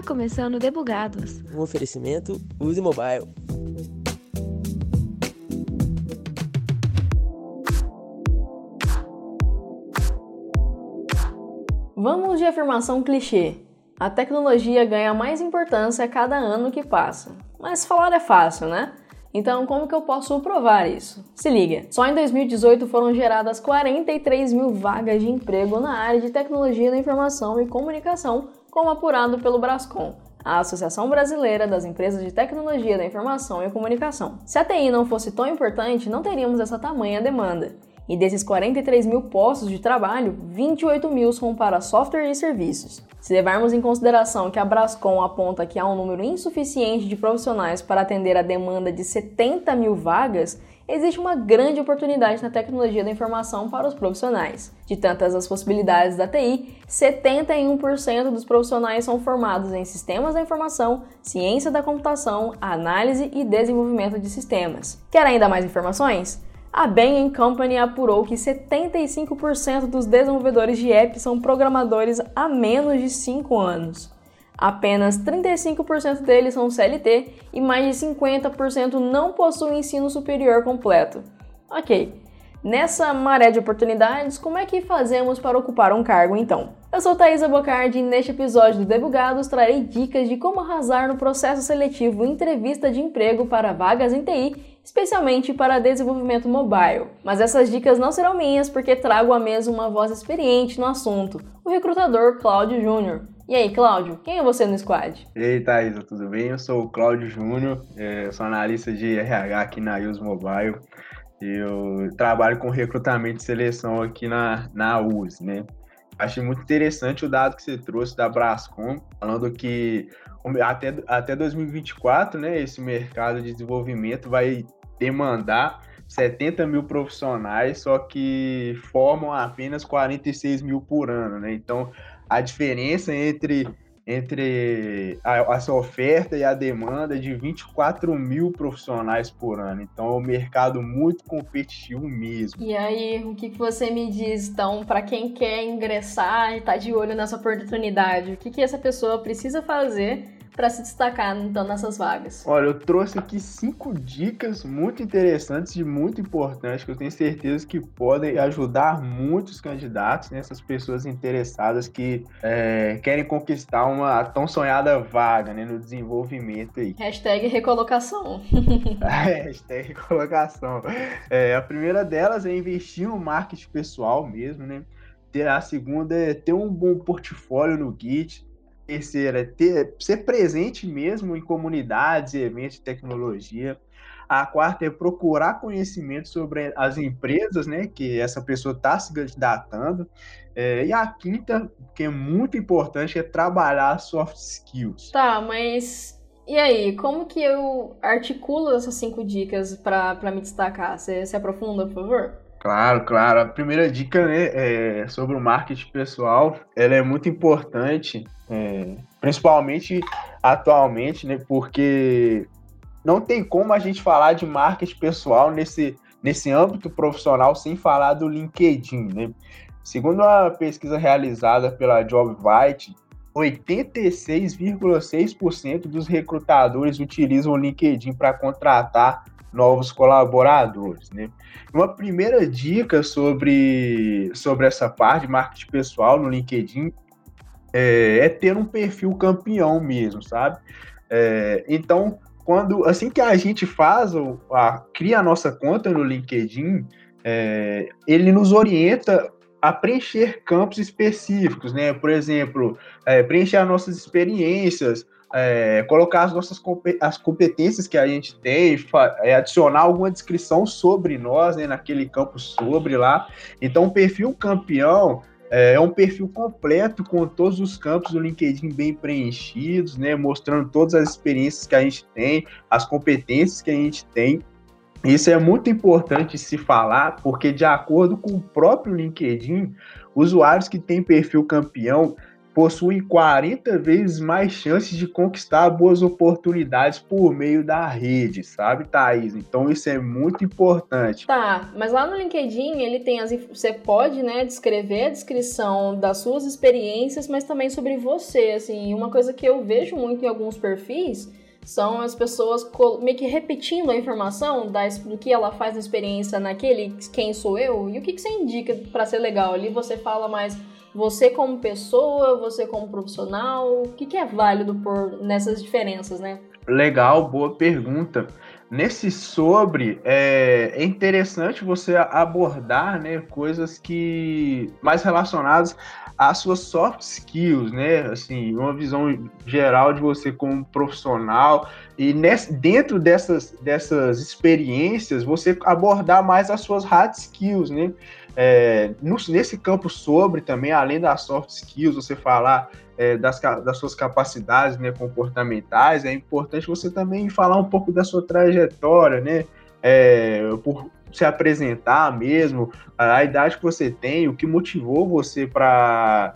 Está começando Debugados. Um oferecimento Use Mobile. Vamos de afirmação clichê. A tecnologia ganha mais importância a cada ano que passa. Mas falar é fácil, né? Então, como que eu posso provar isso? Se liga, só em 2018 foram geradas 43 mil vagas de emprego na área de tecnologia da informação e comunicação, como apurado pelo Brascom, a Associação Brasileira das Empresas de Tecnologia da Informação e Comunicação. Se a TI não fosse tão importante, não teríamos essa tamanha demanda. E desses 43 mil postos de trabalho, 28 mil são para software e serviços. Se levarmos em consideração que a Brascom aponta que há um número insuficiente de profissionais para atender a demanda de 70 mil vagas, existe uma grande oportunidade na tecnologia da informação para os profissionais. De tantas as possibilidades da TI, 71% dos profissionais são formados em sistemas da informação, ciência da computação, análise e desenvolvimento de sistemas. Quer ainda mais informações? A Bain Company apurou que 75% dos desenvolvedores de apps são programadores há menos de 5 anos. Apenas 35% deles são CLT e mais de 50% não possuem ensino superior completo. Ok, nessa maré de oportunidades, como é que fazemos para ocupar um cargo então? Eu sou Thaisa Bocardi e neste episódio do Debugados trarei dicas de como arrasar no processo seletivo entrevista de emprego para vagas em TI especialmente para desenvolvimento mobile. Mas essas dicas não serão minhas porque trago à mesa uma voz experiente no assunto, o recrutador Cláudio Júnior. E aí, Cláudio, quem é você no squad? E aí, Thaisa, tudo bem? Eu sou o Cláudio Júnior, é, sou analista de RH aqui na Use Mobile. Eu trabalho com recrutamento e seleção aqui na, na US, né? Achei muito interessante o dado que você trouxe da Brascom, falando que até, até 2024, né, esse mercado de desenvolvimento vai demandar 70 mil profissionais, só que formam apenas 46 mil por ano, né? Então, a diferença entre entre a, essa oferta e a demanda de 24 mil profissionais por ano. Então é um mercado muito competitivo mesmo. E aí, o que você me diz, então, para quem quer ingressar e está de olho nessa oportunidade, o que, que essa pessoa precisa fazer para se destacar então nessas vagas? Olha, eu trouxe aqui cinco dicas muito interessantes e muito importantes que eu tenho certeza que podem ajudar muitos candidatos, né, essas pessoas interessadas que é, querem conquistar uma tão sonhada vaga né, no desenvolvimento aí. Hashtag recolocação. é, hashtag recolocação. É, a primeira delas é investir no marketing pessoal mesmo, né? A segunda é ter um bom portfólio no Git, terceira é ter, ser presente mesmo em comunidades eventos de tecnologia. A quarta é procurar conhecimento sobre as empresas, né, que essa pessoa está se candidatando. É, e a quinta, que é muito importante, é trabalhar soft skills. Tá, mas e aí, como que eu articulo essas cinco dicas para me destacar? Você se aprofunda, por favor? Claro, claro. A primeira dica né, é sobre o marketing pessoal, ela é muito importante, é, principalmente atualmente, né, porque não tem como a gente falar de marketing pessoal nesse, nesse âmbito profissional sem falar do LinkedIn. Né? Segundo a pesquisa realizada pela JobVite, 86,6% dos recrutadores utilizam o LinkedIn para contratar novos colaboradores. Né? Uma primeira dica sobre, sobre essa parte de marketing pessoal no LinkedIn é, é ter um perfil campeão mesmo, sabe? É, então, quando assim que a gente faz, a, cria a nossa conta no LinkedIn, é, ele nos orienta a preencher campos específicos, né? Por exemplo, é, preencher as nossas experiências, é, colocar as nossas as competências que a gente tem, é, adicionar alguma descrição sobre nós, né, naquele campo sobre lá. Então, o perfil campeão é, é um perfil completo com todos os campos do LinkedIn bem preenchidos, né, mostrando todas as experiências que a gente tem, as competências que a gente tem. Isso é muito importante se falar, porque de acordo com o próprio LinkedIn, usuários que têm perfil campeão possuem 40 vezes mais chances de conquistar boas oportunidades por meio da rede, sabe, Thaís? Então isso é muito importante. Tá, mas lá no LinkedIn ele tem as você pode, né, descrever a descrição das suas experiências, mas também sobre você, assim, uma coisa que eu vejo muito em alguns perfis são as pessoas meio que repetindo a informação do que ela faz na experiência naquele quem sou eu e o que, que você indica para ser legal ali você fala mais você como pessoa, você como profissional, o que, que é válido por nessas diferenças, né? Legal, boa pergunta. Nesse sobre, é, é, interessante você abordar né, coisas que mais relacionadas às suas soft skills, né? Assim, uma visão geral de você como profissional e nesse, dentro dessas, dessas experiências você abordar mais as suas hard skills, né? É, no, nesse campo sobre também, além das soft skills, você falar é, das, das suas capacidades né, comportamentais, é importante você também falar um pouco da sua trajetória, né? É, por se apresentar mesmo, a, idade que você tem, o que motivou você para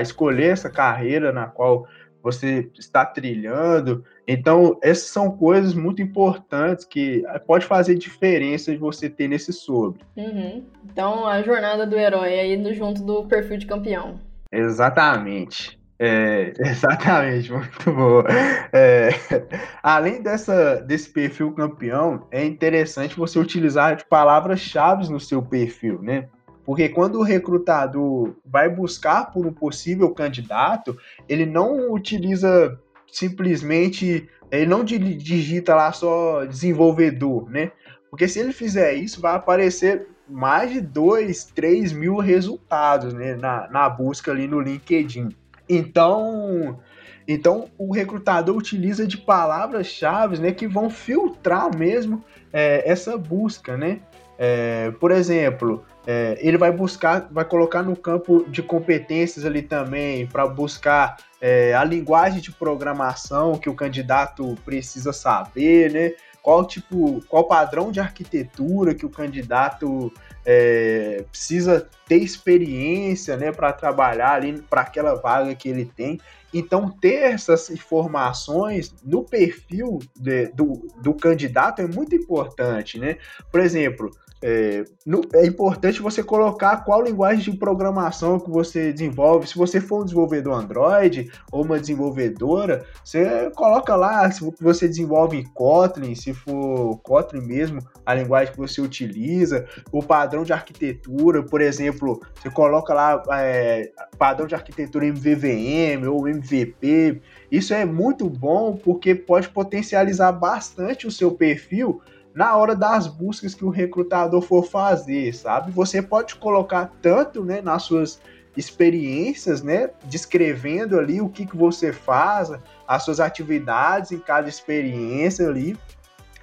escolher essa carreira na qual você está trilhando. Então, essas são coisas muito importantes que eh, pode fazer diferença de você ter nesse sobre. Uhum. Então, a jornada do herói aí junto do perfil de campeão. Exatamente. É, exatamente, muito boa. É, além dessa, desse perfil campeão, é interessante você utilizar palavras-chave no seu perfil, né? Porque quando o recrutador vai buscar por um possível candidato, ele não utiliza simplesmente, ele não digita lá só desenvolvedor, né? Porque se ele fizer isso, vai aparecer mais de 2, 3 mil resultados né, na, na busca ali no LinkedIn. Então, então o recrutador utiliza de palavras-chave né, que vão filtrar mesmo é, essa busca, né? É, por exemplo, é, ele vai buscar, vai colocar no campo de competências ali também para buscar é, a linguagem de programação que o candidato precisa saber, né? Qual tipo, qual padrão de arquitetura que o candidato é, precisa ter experiência, né, para trabalhar ali para aquela vaga que ele tem. Então, ter essas informações no perfil de, do, do candidato é muito importante, né? Por exemplo, é, é, importante você colocar qual linguagem de programação que você desenvolve. Se você for um desenvolvedor Android ou uma desenvolvedora, você coloca lá se você desenvolve Kotlin, se for Kotlin mesmo, a linguagem que você utiliza, o padrão de arquitetura, por exemplo, você coloca lá é, padrão de arquitetura MVVM ou MVP. Isso é muito bom porque pode potencializar bastante o seu perfil na hora das buscas que o recrutador for fazer, sabe? Você pode colocar tanto, né, nas suas experiências, né, descrevendo ali o que, que você faz, as suas atividades em cada experiência ali,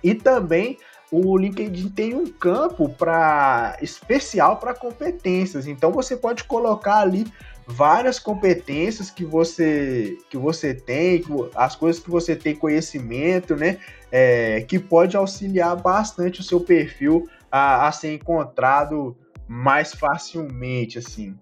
e também o LinkedIn tem um campo para especial para competências. Então você pode colocar ali várias competências que você que você tem, as coisas que você tem conhecimento, né? É, que pode auxiliar bastante o seu perfil a, a ser encontrado mais facilmente, assim.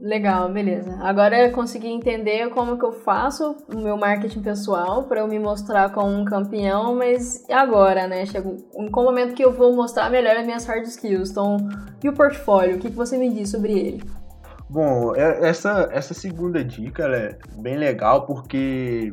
Legal, beleza. Agora eu consegui entender como que eu faço o meu marketing pessoal para eu me mostrar como um campeão, mas agora, né? Chega um momento que eu vou mostrar melhor as minhas hard skills. Então, e o portfólio? O que, que você me diz sobre ele? Bom, é, essa, essa segunda dica é bem legal porque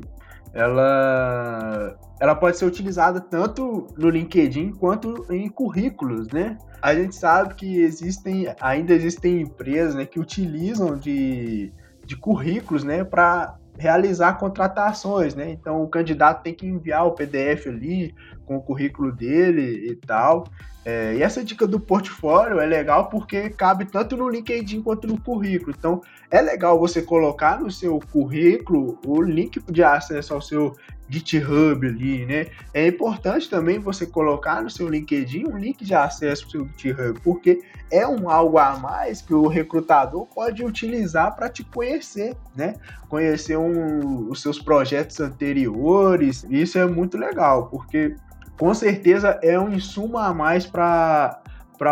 ela, ela pode ser utilizada tanto no LinkedIn quanto em currículos, né? A gente sabe que existem, ainda existem empresas né, que utilizam de, de currículos né, para realizar contratações, né? Então o candidato tem que enviar o PDF ali com o currículo dele e tal. É, e essa dica do portfólio é legal porque cabe tanto no LinkedIn quanto no currículo. Então, é legal você colocar no seu currículo o link de acesso ao seu GitHub ali, né? É importante também você colocar no seu LinkedIn um link de acesso ao seu GitHub, porque é um algo a mais que o recrutador pode utilizar para te conhecer, né? Conhecer um, os seus projetos anteriores. Isso é muito legal, porque com certeza é um insumo a mais para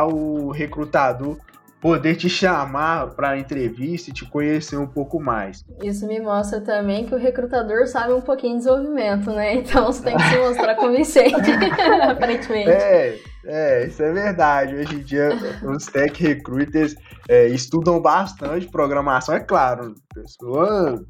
o recrutador poder te chamar para entrevista e te conhecer um pouco mais. Isso me mostra também que o recrutador sabe um pouquinho de desenvolvimento, né? Então você tem que se mostrar convincente, aparentemente. É, é, isso é verdade. Hoje em dia, os tech recruiters é, estudam bastante programação, é claro. Pessoa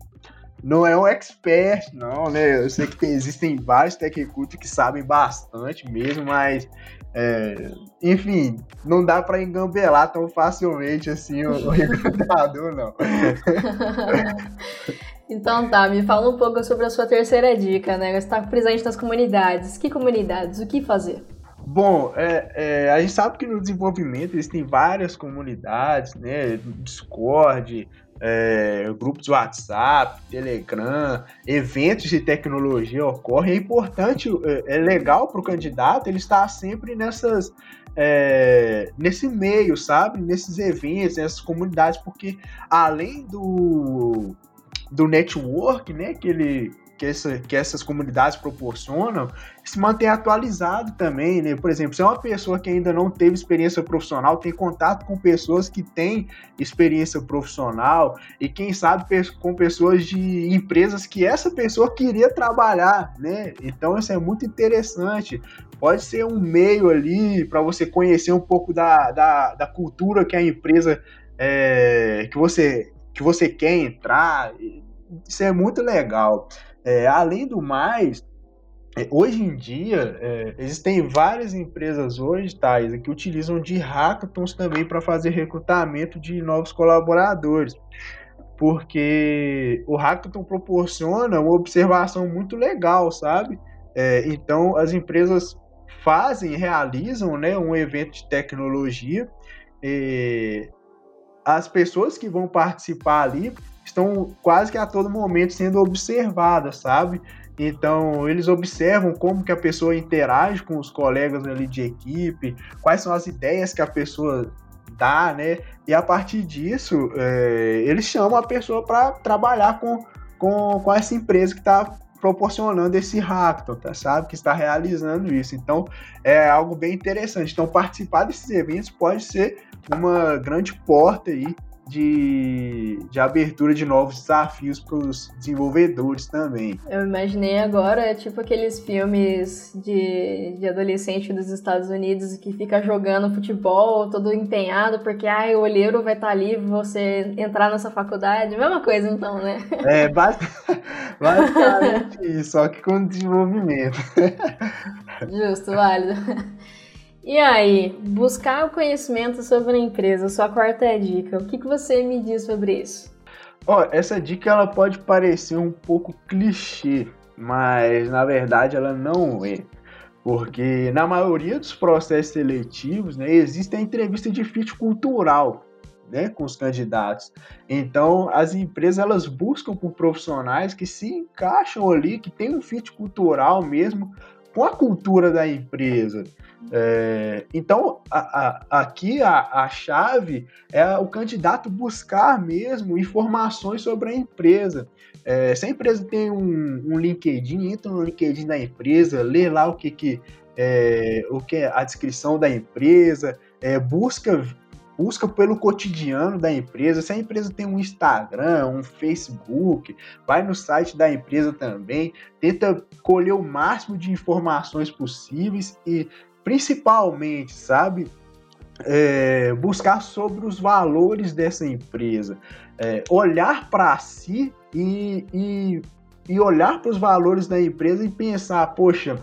não é um expert, não, né? Eu sei que tem, existem vários tech que sabem bastante mesmo, mas é, enfim, não dá para engambelar tão facilmente assim o, o recrutador, não. então tá, me fala um pouco sobre a sua terceira dica, né? Você está presente nas comunidades. Que comunidades? O que fazer? Bom, é, é, a gente sabe que no desenvolvimento existem várias comunidades, né? Discord, é, grupos de WhatsApp, Telegram, eventos de tecnologia ocorrem. É importante, é, é legal para o candidato ele estar sempre nessas. É, nesse meio, sabe? Nesses eventos, nessas comunidades, porque além do, do network, né, que ele, que, essa, que essas comunidades proporcionam se manter atualizado também, né? Por exemplo, se é uma pessoa que ainda não teve experiência profissional, tem contato com pessoas que têm experiência profissional e quem sabe com pessoas de empresas que essa pessoa queria trabalhar, né? Então isso é muito interessante. Pode ser um meio ali para você conhecer um pouco da, da, da cultura que a empresa é, que você que você quer entrar. Isso é muito legal. É, além do mais, é, hoje em dia, é, existem várias empresas hoje, Thais, que utilizam de hackathons também para fazer recrutamento de novos colaboradores. Porque o hackathon proporciona uma observação muito legal, sabe? É, então, as empresas fazem, realizam né, um evento de tecnologia. as pessoas que vão participar ali estão quase que a todo momento sendo observadas, sabe? Então, eles observam como que a pessoa interage com os colegas ali de equipe, quais são as ideias que a pessoa dá, né? E a partir disso, é, eles chamam a pessoa para trabalhar com, com, com essa empresa que está proporcionando esse hackathon, tá, sabe? Que está realizando isso. Então, é algo bem interessante. Então, participar desses eventos pode ser uma grande porta aí de, de abertura de novos desafios para os desenvolvedores também. Eu imaginei agora, tipo aqueles filmes de, de adolescente dos Estados Unidos que fica jogando futebol todo empenhado porque ai, o olheiro vai estar tá ali você entrar nessa faculdade. Mesma coisa então, né? É, basicamente isso, só que com desenvolvimento. Justo, válido. E aí, buscar o conhecimento sobre a empresa, sua quarta dica. O que, que você me diz sobre isso? Ó, oh, essa dica ela pode parecer um pouco clichê, mas na verdade ela não é. Porque na maioria dos processos seletivos, né, existe a entrevista de fit cultural, né, com os candidatos. Então, as empresas elas buscam por profissionais que se encaixam ali, que tem um fit cultural mesmo com a cultura da empresa. É, então, a, a, aqui a, a chave é o candidato buscar mesmo informações sobre a empresa. É, se a empresa tem um, um, LinkedIn, entra no LinkedIn da empresa, lê lá o que, que, é, o que é a descrição da empresa, é, busca busca pelo cotidiano da empresa. Se a empresa tem um Instagram, um Facebook, vai no site da empresa também, tenta colher o máximo de informações possíveis e principalmente, sabe, é, buscar sobre os valores dessa empresa, é, olhar para si e, e, e olhar para os valores da empresa e pensar, poxa,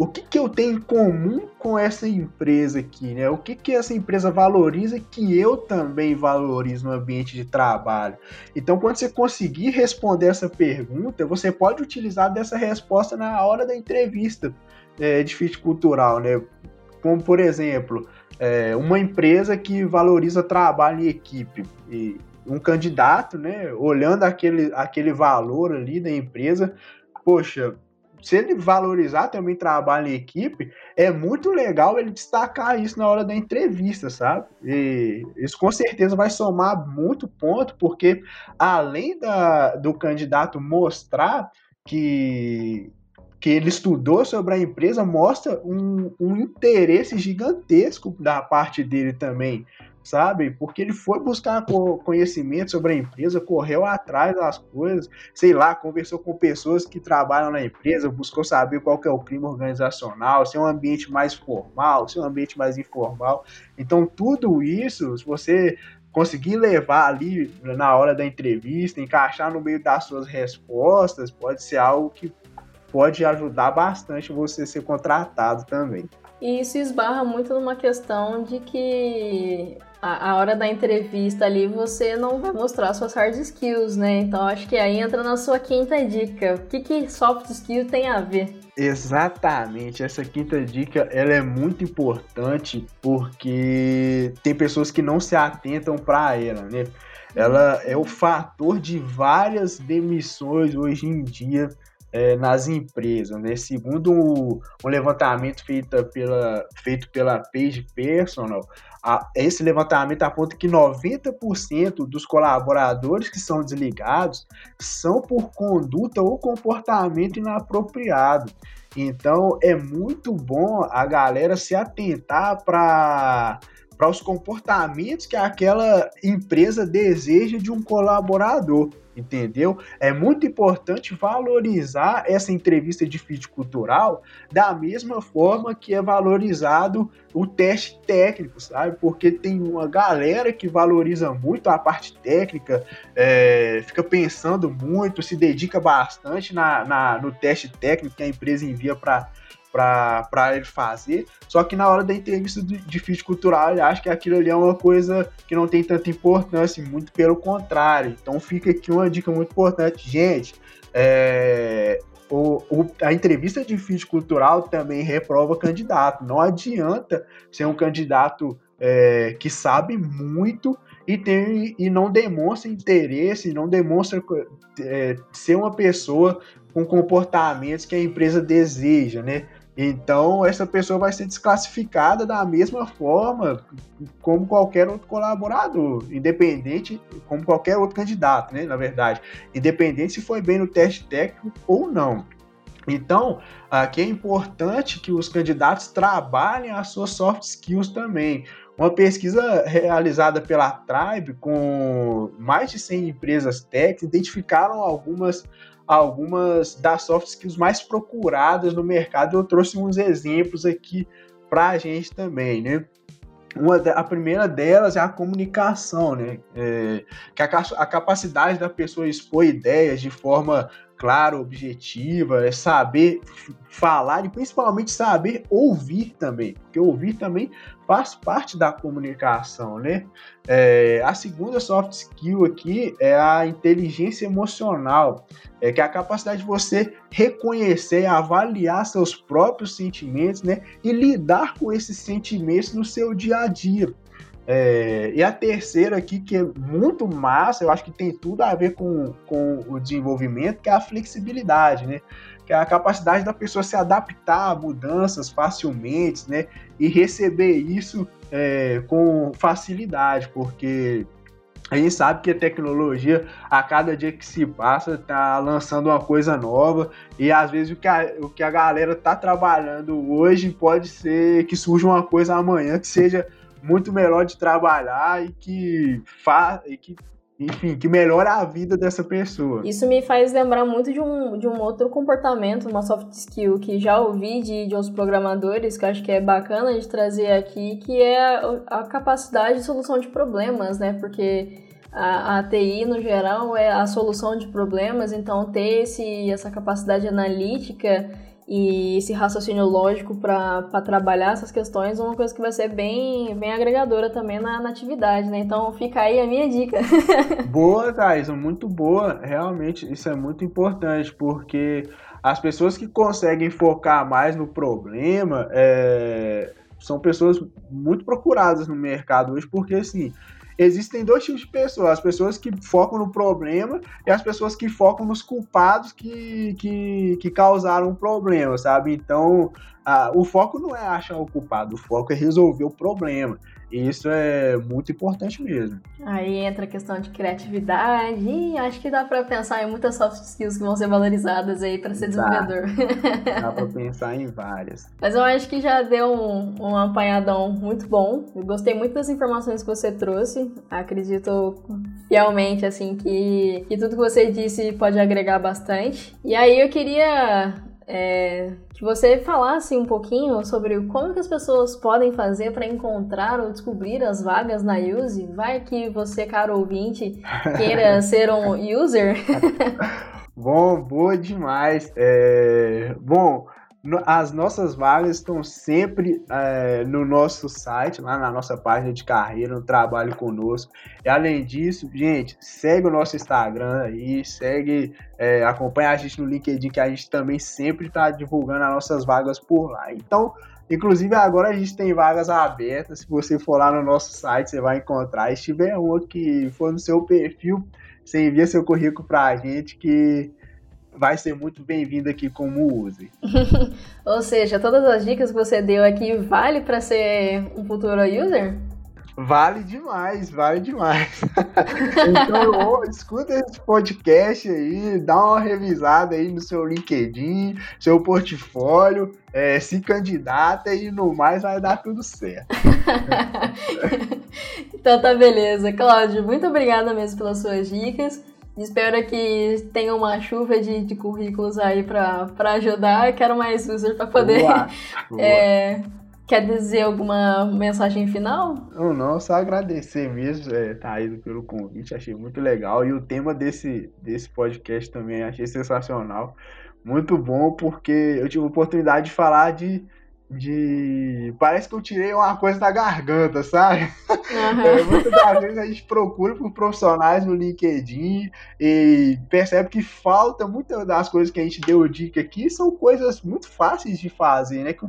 o que, que eu tenho em comum com essa empresa aqui, né? O que, que essa empresa valoriza que eu também valorizo no ambiente de trabalho? Então, quando você conseguir responder essa pergunta, você pode utilizar dessa resposta na hora da entrevista é, de fit cultural, né? Como, por exemplo, é, uma empresa que valoriza trabalho em equipe. E um candidato, né, olhando aquele, aquele valor ali da empresa, poxa, se ele valorizar também trabalho em equipe, é muito legal ele destacar isso na hora da entrevista, sabe? E isso com certeza vai somar muito ponto, porque além da, do candidato mostrar que, que ele estudou sobre a empresa mostra um, um interesse gigantesco da parte dele também sabe? Porque ele foi buscar conhecimento sobre a empresa, correu atrás das coisas, sei lá, conversou com pessoas que trabalham na empresa, buscou saber qual que é o clima organizacional, se é um ambiente mais formal, se é um ambiente mais informal. Então, tudo isso, se você conseguir levar ali na hora da entrevista, encaixar no meio das suas respostas, pode ser algo que pode ajudar bastante você ser contratado também. E isso esbarra muito numa questão de que a, a, hora da entrevista ali você não vai mostrar suas hard skills, né? Então acho que aí entra na sua quinta dica. O que, que soft skill tem a ver? Exatamente, essa quinta dica ela é muito importante porque tem pessoas que não se atentam para ela, né? Ela é o fator de várias demissões hoje em dia é, nas empresas. Né? Segundo um levantamento feito pela, feito pela Page Personal, a, esse levantamento aponta que 90% dos colaboradores que são desligados são por conduta ou comportamento inapropriado. Então é muito bom a galera se atentar para para os comportamentos que aquela empresa deseja de um colaborador entendeu? É muito importante valorizar essa entrevista de fit cultural da mesma forma que é valorizado o teste técnico, sabe? Porque tem uma galera que valoriza muito a parte técnica, é, fica pensando muito, se dedica bastante na, na, no teste técnico que a empresa envia para para ele fazer. Só que na hora da entrevista de, fit cultural, ele acha que aquilo ali é uma coisa que não tem tanta importância, muito pelo contrário. Então fica aqui uma dica muito importante, gente. É, o, o, a entrevista de fit cultural também reprova candidato. Não adianta ser um candidato é, que sabe muito e, tem, e não demonstra interesse, não demonstra é, ser uma pessoa com comportamentos que a empresa deseja, né? Então, essa pessoa vai ser desclassificada da mesma forma como qualquer outro colaborador, independente, como qualquer outro candidato, né? Na verdade, independente se foi bem no teste técnico ou não. Então, aqui é importante que os candidatos trabalhem as suas soft skills também. Uma pesquisa realizada pela Tribe com mais de 100 empresas tech identificaram algumas algumas das soft skills mais procuradas no mercado. Eu trouxe uns exemplos aqui para a gente também, né? Uma, a primeira delas é a comunicação, né? É, que a, a, capacidade da pessoa expor ideias de forma clara, objetiva, é saber falar e principalmente saber ouvir também, porque ouvir também faz parte da comunicação, né? É, a segunda soft skill aqui é a inteligência emocional, é que é a capacidade de você reconhecer, avaliar seus próprios sentimentos, né? E lidar com esses sentimentos no seu dia a dia. É, e a terceira aqui, que é muito massa, eu acho que tem tudo a ver com, com o desenvolvimento, que é a flexibilidade, né? Que é a capacidade da pessoa se adaptar a mudanças facilmente, né? E receber isso é, com facilidade, porque a gente sabe que a tecnologia, a cada dia que se passa, está lançando uma coisa nova e às vezes o que a, o que a galera está trabalhando hoje pode ser que surja uma coisa amanhã que seja muito melhor de trabalhar e que faz e que enfim, que melhora a vida dessa pessoa. Isso me faz lembrar muito de um, de um outro comportamento, uma soft skill que já ouvi de, de uns programadores, que acho que é bacana de trazer aqui, que é a, a capacidade de solução de problemas, né? Porque a, a, TI, no geral, é a solução de problemas, então ter esse, essa capacidade analítica e esse raciocínio lógico para trabalhar essas questões é uma coisa que vai ser bem, bem agregadora também na, na atividade, né? Então fica aí a minha dica. boa, Thais, muito boa. Realmente, isso é muito importante, porque as pessoas que conseguem focar mais no problema é, são pessoas muito procuradas no mercado hoje, porque assim existem dois tipos de pessoas: as pessoas que focam no problema e as pessoas que focam nos culpados que, que, que causaram o problema, sabe? Então, a, o foco não é achar o culpado, o foco é resolver o problema. E isso é muito importante mesmo. Aí entra a questão de criatividade e acho que dá para pensar em muitas soft skills que vão ser valorizadas aí para ser desenvolvedor. Dá, dá para pensar em várias. Mas eu acho que já deu um, um apanhadão muito bom. Eu gostei muito das informações que você trouxe. Acredito fielmente assim que, que tudo que você disse pode agregar bastante. E aí eu queria é, que você falasse um pouquinho sobre como que as pessoas podem fazer para encontrar ou descobrir as vagas na Use. Vai que você, caro ouvinte, queira ser um user. bom, boa demais. É, bom, as nossas vagas estão sempre é, no nosso site, lá na nossa página de carreira, no Trabalho Conosco. E além disso, gente, segue o nosso Instagram aí, segue, é, acompanha a gente no LinkedIn, que a gente também sempre está divulgando as nossas vagas por lá. Então, inclusive agora a gente tem vagas abertas. Se você for lá no nosso site, você vai encontrar. Se tiver uma que for no seu perfil, você envia seu currículo para a gente que vai ser muito bem-vindo aqui como use. Ou seja, todas as dicas que você deu aqui vale para ser um futuro user? Vale demais, vale demais. então, escuta esse podcast aí, dá uma revisada aí no seu LinkedIn, seu portfólio, é, se candidata e no mais vai dar tudo certo. então tá beleza. Cláudio, muito obrigada mesmo pelas suas dicas. Espero que tenha uma chuva de, de currículos aí para ajudar. Quero mais users para poder. Boa, boa. É, quer dizer alguma mensagem final? Não, não, só agradecer mesmo, é, Thaís, pelo convite. Achei muito legal. E o tema desse, desse podcast também achei sensacional. Muito bom, porque eu tive a oportunidade de falar de de. Parece que eu tirei uma coisa da garganta, sabe? Uhum. É, muitas das vezes a gente procura por profissionais no LinkedIn e percebe que falta muitas das coisas que a gente deu dica aqui são coisas muito fáceis de fazer, né? Que,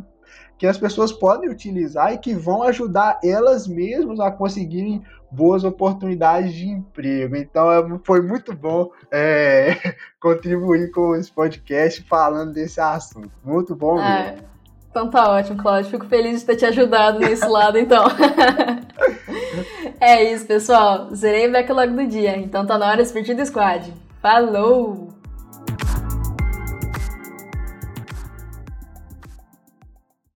que as pessoas podem utilizar e que vão ajudar elas mesmas a conseguirem boas oportunidades de emprego. Então é, foi muito bom é, contribuir com esse podcast falando desse assunto. Muito bom é. Então tá ótimo, Cláudio. Fico feliz de ter te ajudado nesse lado, então. é isso, pessoal. Zerei o backlog do dia, então tá na hora de Speed Squad. Falou!